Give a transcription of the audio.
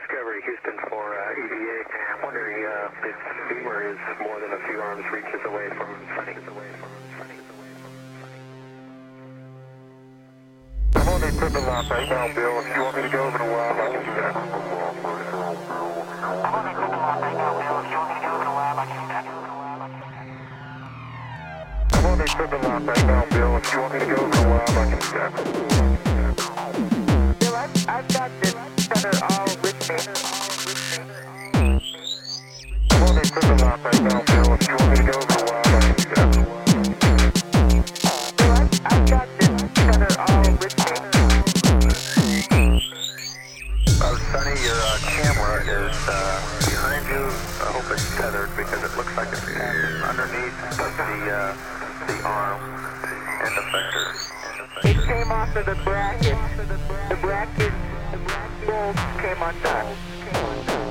Discovery Houston for uh, EVA. Wondering uh, if Beamer is more than a few arms reaches away from Suni. I'm on the equipment lot right now, Bill. If you want me to go over to lab, I can do that. I'm on the equipment lot right now, Bill. If you want me to go over to lab, I can do that. I'm on the equipment lot right now, Bill. If you want me to go over to lab, I can do that. Bracket. The bracket, the bracket came undone.